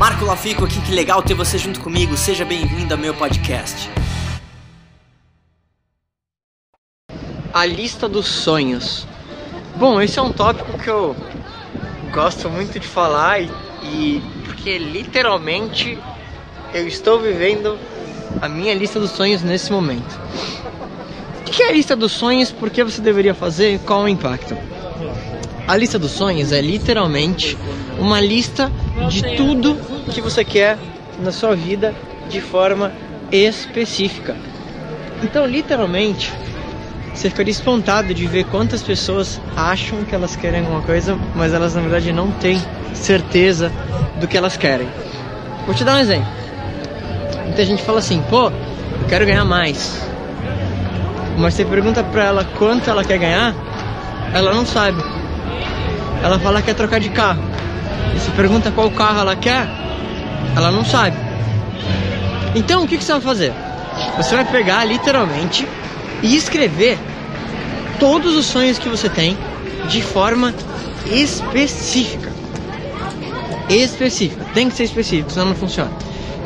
Marco Lafico aqui, que legal ter você junto comigo. Seja bem-vindo ao meu podcast. A lista dos sonhos. Bom, esse é um tópico que eu gosto muito de falar e, e porque literalmente eu estou vivendo a minha lista dos sonhos nesse momento. O que é a lista dos sonhos? Por que você deveria fazer? Qual o impacto? A lista dos sonhos é literalmente uma lista de tudo que você quer na sua vida de forma específica. Então, literalmente, você ficaria espantado de ver quantas pessoas acham que elas querem alguma coisa, mas elas na verdade não têm certeza do que elas querem. Vou te dar um exemplo. Muita gente fala assim, pô, eu quero ganhar mais. Mas você pergunta pra ela quanto ela quer ganhar, ela não sabe. Ela fala que quer trocar de carro. E se pergunta qual carro ela quer, ela não sabe. Então o que, que você vai fazer? Você vai pegar literalmente e escrever todos os sonhos que você tem de forma específica. Específica, tem que ser específico, senão não funciona.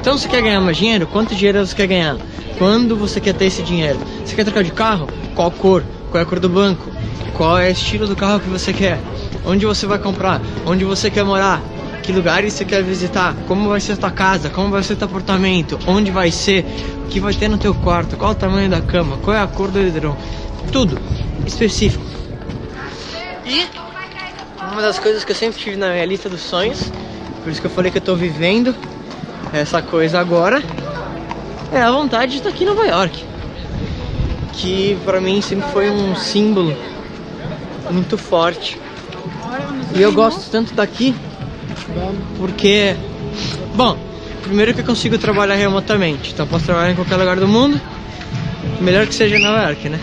Então você quer ganhar mais dinheiro? Quanto dinheiro você quer ganhar? Quando você quer ter esse dinheiro? Você quer trocar de carro? Qual cor? Qual é a cor do banco? Qual é o estilo do carro que você quer? Onde você vai comprar? Onde você quer morar? Que lugares você quer visitar? Como vai ser tua casa? Como vai ser teu apartamento? Onde vai ser? O que vai ter no teu quarto? Qual o tamanho da cama? Qual é a cor do edredom? Tudo específico. E uma das coisas que eu sempre tive na minha lista dos sonhos, por isso que eu falei que eu tô vivendo essa coisa agora, é a vontade de estar aqui em Nova York. Que pra mim sempre foi um símbolo muito forte. E eu gosto tanto daqui porque, bom, primeiro que eu consigo trabalhar remotamente, então posso trabalhar em qualquer lugar do mundo, melhor que seja Nova York, né?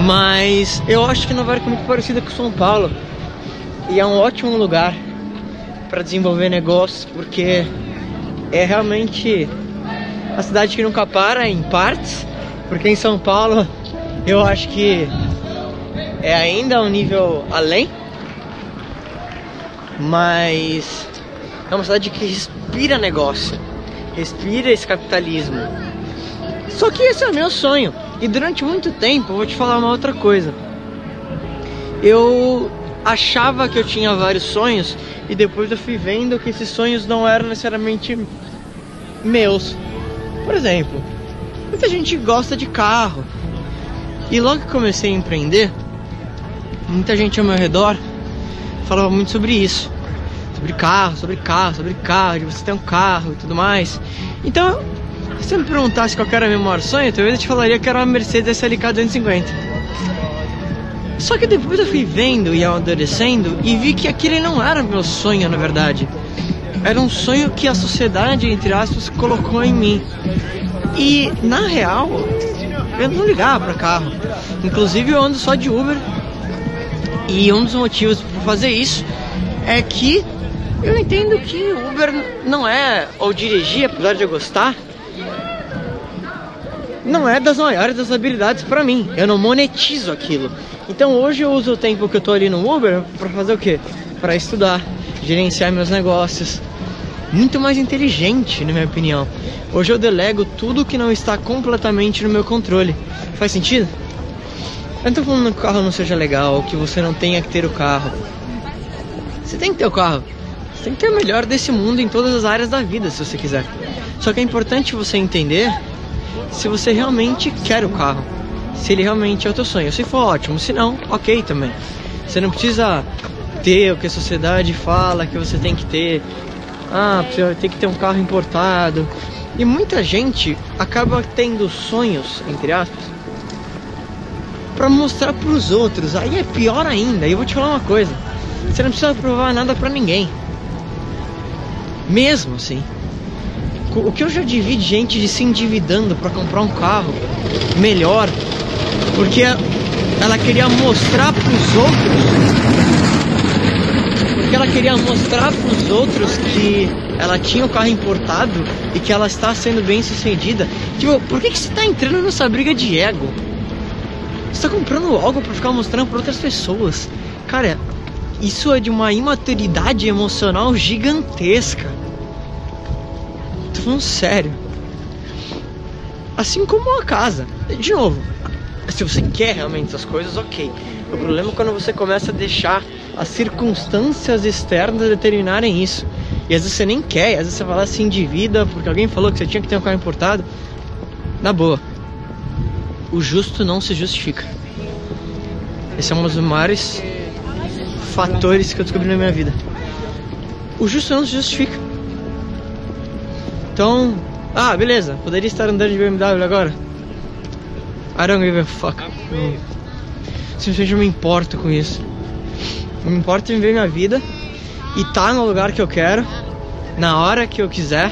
Mas eu acho que Nova York é muito parecida com São Paulo e é um ótimo lugar para desenvolver negócios porque é realmente a cidade que nunca para em partes, porque em São Paulo eu acho que é ainda um nível além mas é uma cidade que respira negócio, respira esse capitalismo. Só que esse é o meu sonho. E durante muito tempo, eu vou te falar uma outra coisa. Eu achava que eu tinha vários sonhos e depois eu fui vendo que esses sonhos não eram necessariamente meus. Por exemplo, muita gente gosta de carro. E logo que comecei a empreender, muita gente ao meu redor falava muito sobre isso. Sobre carro, sobre carro, sobre carro, de você ter um carro e tudo mais. Então, se você me perguntasse qual era meu maior sonho, talvez eu te falaria que era uma Mercedes SLK 250. Só que depois eu fui vendo e amadurecendo e vi que aquele não era meu sonho, na verdade. Era um sonho que a sociedade, entre aspas, colocou em mim. E, na real, eu não ligava para carro. Inclusive, eu ando só de Uber. E um dos motivos para fazer isso é que eu entendo que Uber não é, ou dirigir, apesar de eu gostar, não é das maiores das habilidades para mim. Eu não monetizo aquilo. Então hoje eu uso o tempo que eu tô ali no Uber para fazer o quê? Para estudar, gerenciar meus negócios. Muito mais inteligente, na minha opinião. Hoje eu delego tudo que não está completamente no meu controle. Faz sentido? Eu não tô falando que o carro não seja legal, que você não tenha que ter o carro. Você tem que ter o carro. Você tem que ter o melhor desse mundo em todas as áreas da vida, se você quiser. Só que é importante você entender se você realmente quer o carro. Se ele realmente é o teu sonho. Se for ótimo, se não, ok também. Você não precisa ter o que a sociedade fala que você tem que ter. Ah, você tem que ter um carro importado. E muita gente acaba tendo sonhos, entre aspas, para mostrar para os outros. Aí é pior ainda. E eu vou te falar uma coisa: você não precisa provar nada para ninguém. Mesmo assim. O que eu já vi de gente de se endividando para comprar um carro melhor, porque ela queria mostrar para os outros, porque ela queria mostrar para os outros que ela tinha o um carro importado e que ela está sendo bem sucedida. Tipo, por que, que você está entrando nessa briga de ego? Você está comprando algo para ficar mostrando para outras pessoas. Cara, isso é de uma imaturidade emocional gigantesca. tô falando sério. Assim como a casa. De novo, se você quer realmente essas coisas, ok. O problema é quando você começa a deixar as circunstâncias externas determinarem isso. E às vezes você nem quer, às vezes você vai lá se endivida porque alguém falou que você tinha que ter um carro importado. Na boa. O justo não se justifica. Esse é um dos maiores fatores que eu descobri na minha vida. O justo não se justifica. Então, ah, beleza, poderia estar andando de BMW agora. I don't give a fuck. Eu, simplesmente não me importo com isso. Eu me importo em viver minha vida e estar tá no lugar que eu quero, na hora que eu quiser,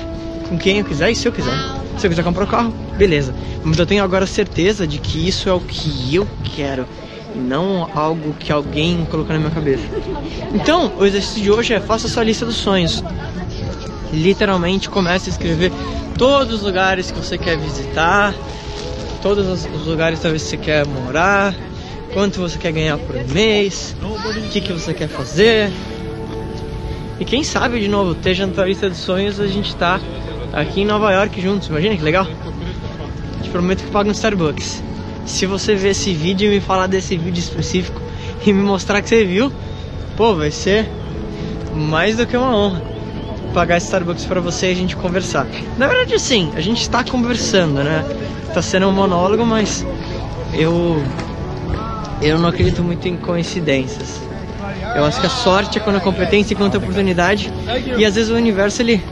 com quem eu quiser e se eu quiser. Se eu quiser comprar um carro, beleza. Mas eu tenho agora certeza de que isso é o que eu quero não algo que alguém colocou na minha cabeça. Então, o exercício de hoje é faça sua lista dos sonhos. Literalmente comece a escrever todos os lugares que você quer visitar, todos os lugares talvez você quer morar, quanto você quer ganhar por mês, o que, que você quer fazer. E quem sabe, de novo, tua lista de sonhos, a gente tá aqui em Nova York juntos. Imagina que legal. Te prometo que pago no Starbucks. Se você ver esse vídeo e me falar desse vídeo específico e me mostrar que você viu, pô, vai ser mais do que uma honra pagar Starbucks para você e a gente conversar. Na verdade, sim, a gente está conversando, né? Tá sendo um monólogo, mas eu eu não acredito muito em coincidências. Eu acho que a sorte é quando a competência encontra a oportunidade e às vezes o universo ele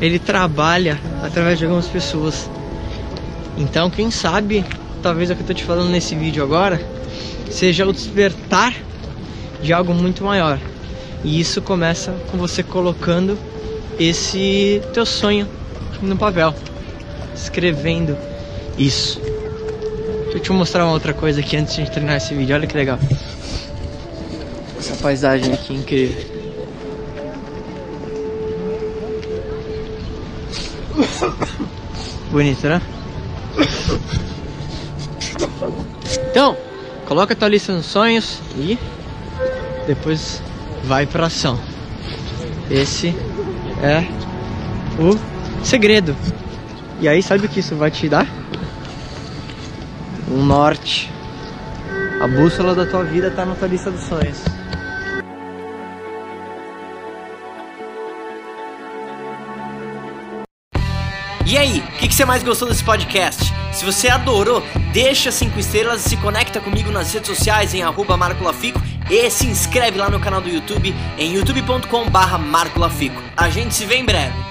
ele trabalha através de algumas pessoas. Então, quem sabe, talvez o que eu tô te falando nesse vídeo agora seja o despertar de algo muito maior. E isso começa com você colocando esse teu sonho no papel escrevendo isso. Deixa eu te mostrar uma outra coisa aqui antes de terminar esse vídeo. Olha que legal. Essa paisagem aqui incrível. Bonito, né? Então, coloca a tua lista nos sonhos e depois vai pra ação. Esse é o segredo. E aí, sabe o que isso vai te dar? Um norte. A bússola da tua vida tá na tua lista dos sonhos. E aí, o que, que, você mais gostou desse podcast? Se você adorou, deixa 5 estrelas e se conecta comigo nas redes sociais em arroba marcolafico e se inscreve lá no canal do YouTube em youtube.com barra marcolafico. A gente se vê em breve.